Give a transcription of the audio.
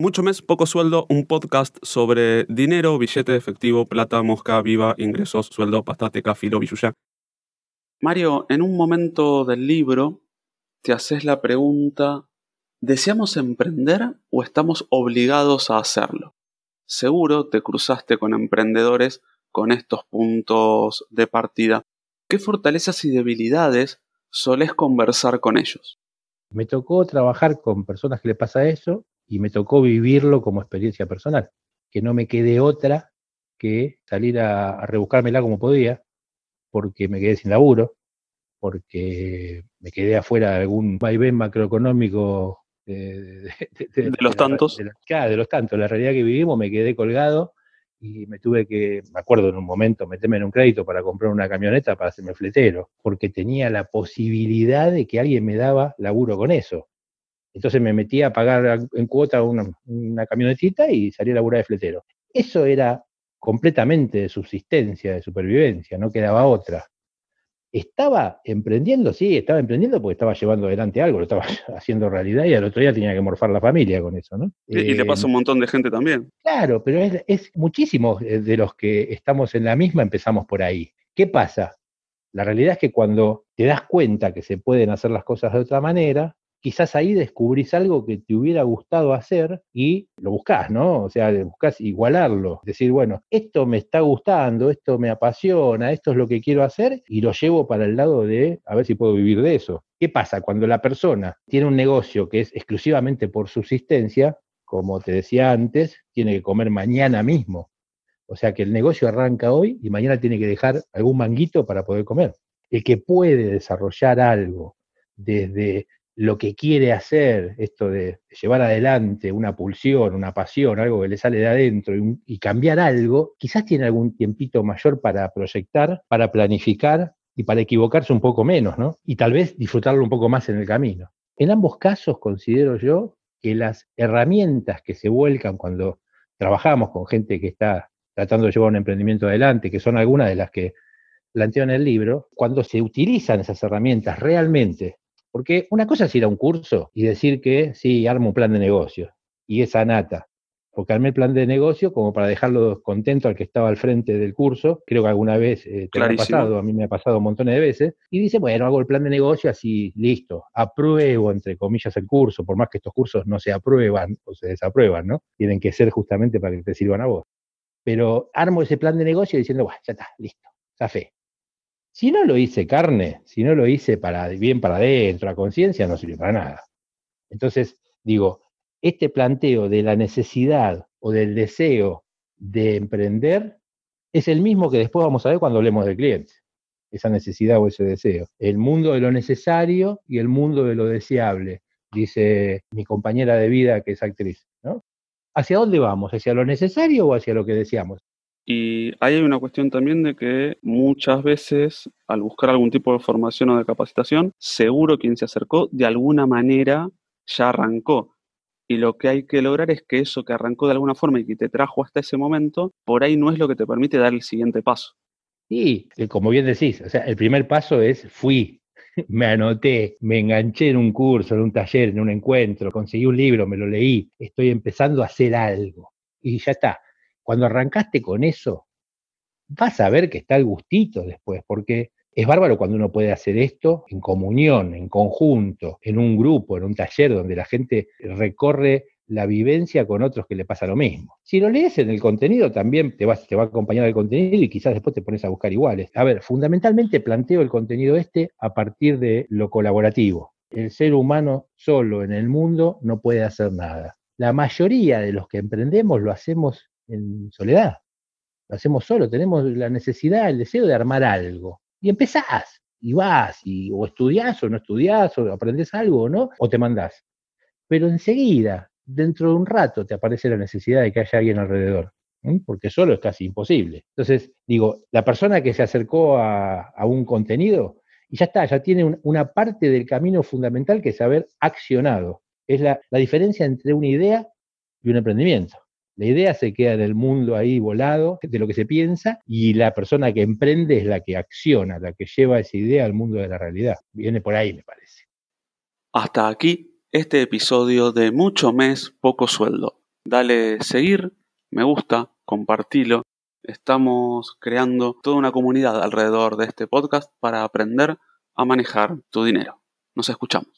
Mucho mes, poco sueldo, un podcast sobre dinero, billete efectivo, plata, mosca, viva, ingresos, sueldo, pastateca, filo, billuya. Mario, en un momento del libro te haces la pregunta, ¿deseamos emprender o estamos obligados a hacerlo? Seguro te cruzaste con emprendedores con estos puntos de partida. ¿Qué fortalezas y debilidades solés conversar con ellos? Me tocó trabajar con personas que le pasa eso y me tocó vivirlo como experiencia personal, que no me quedé otra que salir a, rebuscármela como podía, porque me quedé sin laburo, porque me quedé afuera de algún vaivén macroeconómico de, los tantos. de los tantos. La realidad que vivimos, me quedé colgado y me tuve que, me acuerdo en un momento, meterme en un crédito para comprar una camioneta para hacerme fletero, porque tenía la posibilidad de que alguien me daba laburo con eso. Entonces me metía a pagar en cuota una, una camionetita y salía a laburar de fletero. Eso era completamente de subsistencia, de supervivencia, no quedaba otra. Estaba emprendiendo, sí, estaba emprendiendo porque estaba llevando adelante algo, lo estaba haciendo realidad y al otro día tenía que morfar la familia con eso, ¿no? Y, le pasa un montón de gente también. Claro, pero es, es muchísimos de los que estamos en la misma empezamos por ahí. ¿Qué pasa? La realidad es que cuando te das cuenta que se pueden hacer las cosas de otra manera, quizás ahí descubrís algo que te hubiera gustado hacer y lo buscás, ¿no? O sea, buscás igualarlo, decir, bueno, esto me está gustando, esto me apasiona, esto es lo que quiero hacer y lo llevo para el lado de a ver si puedo vivir de eso. ¿Qué pasa cuando la persona tiene un negocio que es exclusivamente por subsistencia? Como te decía antes, tiene que comer mañana mismo. O sea que el negocio arranca hoy y mañana tiene que dejar algún manguito para poder comer. El que puede desarrollar algo desde lo que quiere hacer, esto de llevar adelante una pulsión, una pasión, algo que le sale de adentro y, cambiar algo, quizás tiene algún tiempito mayor para proyectar, para planificar y para equivocarse un poco menos, ¿no? Y tal vez disfrutarlo un poco más en el camino. En ambos casos considero yo que las herramientas que se vuelcan cuando trabajamos con gente que está tratando de llevar un emprendimiento adelante, que son algunas de las que planteo en el libro, cuando se utilizan esas herramientas realmente porque una cosa es ir a un curso y decir que sí, armo un plan de negocio y esa nata. Porque armé el plan de negocio como para dejarlo contento al que estaba al frente del curso. Creo que alguna vez eh, te ha pasado, a mí me ha pasado un montón de veces. Y dice, bueno, hago el plan de negocio así, listo. Apruebo, entre comillas, el curso, por más que estos cursos no se aprueban o se desaprueban, ¿no? Tienen que ser justamente para que te sirvan a vos. Pero armo ese plan de negocio diciendo, bueno, ya está, listo, fe. Si no lo hice carne, si no lo hice para bien para adentro, la conciencia no sirve para nada. Entonces, digo, este planteo de la necesidad o del deseo de emprender es el mismo que después vamos a ver cuando hablemos del cliente, esa necesidad o ese deseo. El mundo de lo necesario y el mundo de lo deseable, dice mi compañera de vida que es actriz. ¿Hacia dónde vamos? ¿Hacia lo necesario o hacia lo que deseamos? Y ahí hay una cuestión también de que muchas veces al buscar algún tipo de formación o de capacitación, seguro quien se acercó de alguna manera ya arrancó. Y lo que hay que lograr es que eso que arrancó de alguna forma y que te trajo hasta ese momento, por ahí no es lo que te permite dar el siguiente paso. Sí, eh, como bien decís, o sea, el primer paso es fui, me anoté, me enganché en un curso, en un taller, en un encuentro, conseguí un libro, me lo leí, estoy empezando a hacer algo. Y ya está. Cuando arrancaste con eso, vas a ver que está el gustito después, porque es bárbaro cuando uno puede hacer esto en comunión, en conjunto, en un grupo, en un taller donde la gente recorre la vivencia con otros que le pasa lo mismo. Si lo lees en el contenido, también te, vas, te va a acompañar el contenido y quizás después te pones a buscar iguales. A ver, fundamentalmente planteo el contenido este a partir de lo colaborativo. El ser humano solo en el mundo no puede hacer nada. La mayoría de los que emprendemos lo hacemos en soledad. Lo hacemos solo, tenemos la necesidad, el deseo de armar algo. Y empezás, y vas, y o estudiás o no estudiás, o aprendés algo no, o te mandás. Pero enseguida, dentro de un rato, te aparece la necesidad de que haya alguien alrededor, porque solo es casi imposible. Entonces, digo, la persona que se acercó a, un contenido, y ya está, ya tiene una parte del camino fundamental que es haber accionado. Es la diferencia entre una idea y un emprendimiento. La idea se queda en el mundo ahí volado de lo que se piensa y la persona que emprende es la que acciona, la que lleva esa idea al mundo de la realidad. Viene por ahí, me parece. Hasta aquí este episodio de Mucho Mes, Poco Sueldo. Dale seguir, me gusta, compartilo. Estamos creando toda una comunidad alrededor de este podcast para aprender a manejar tu dinero. Nos escuchamos.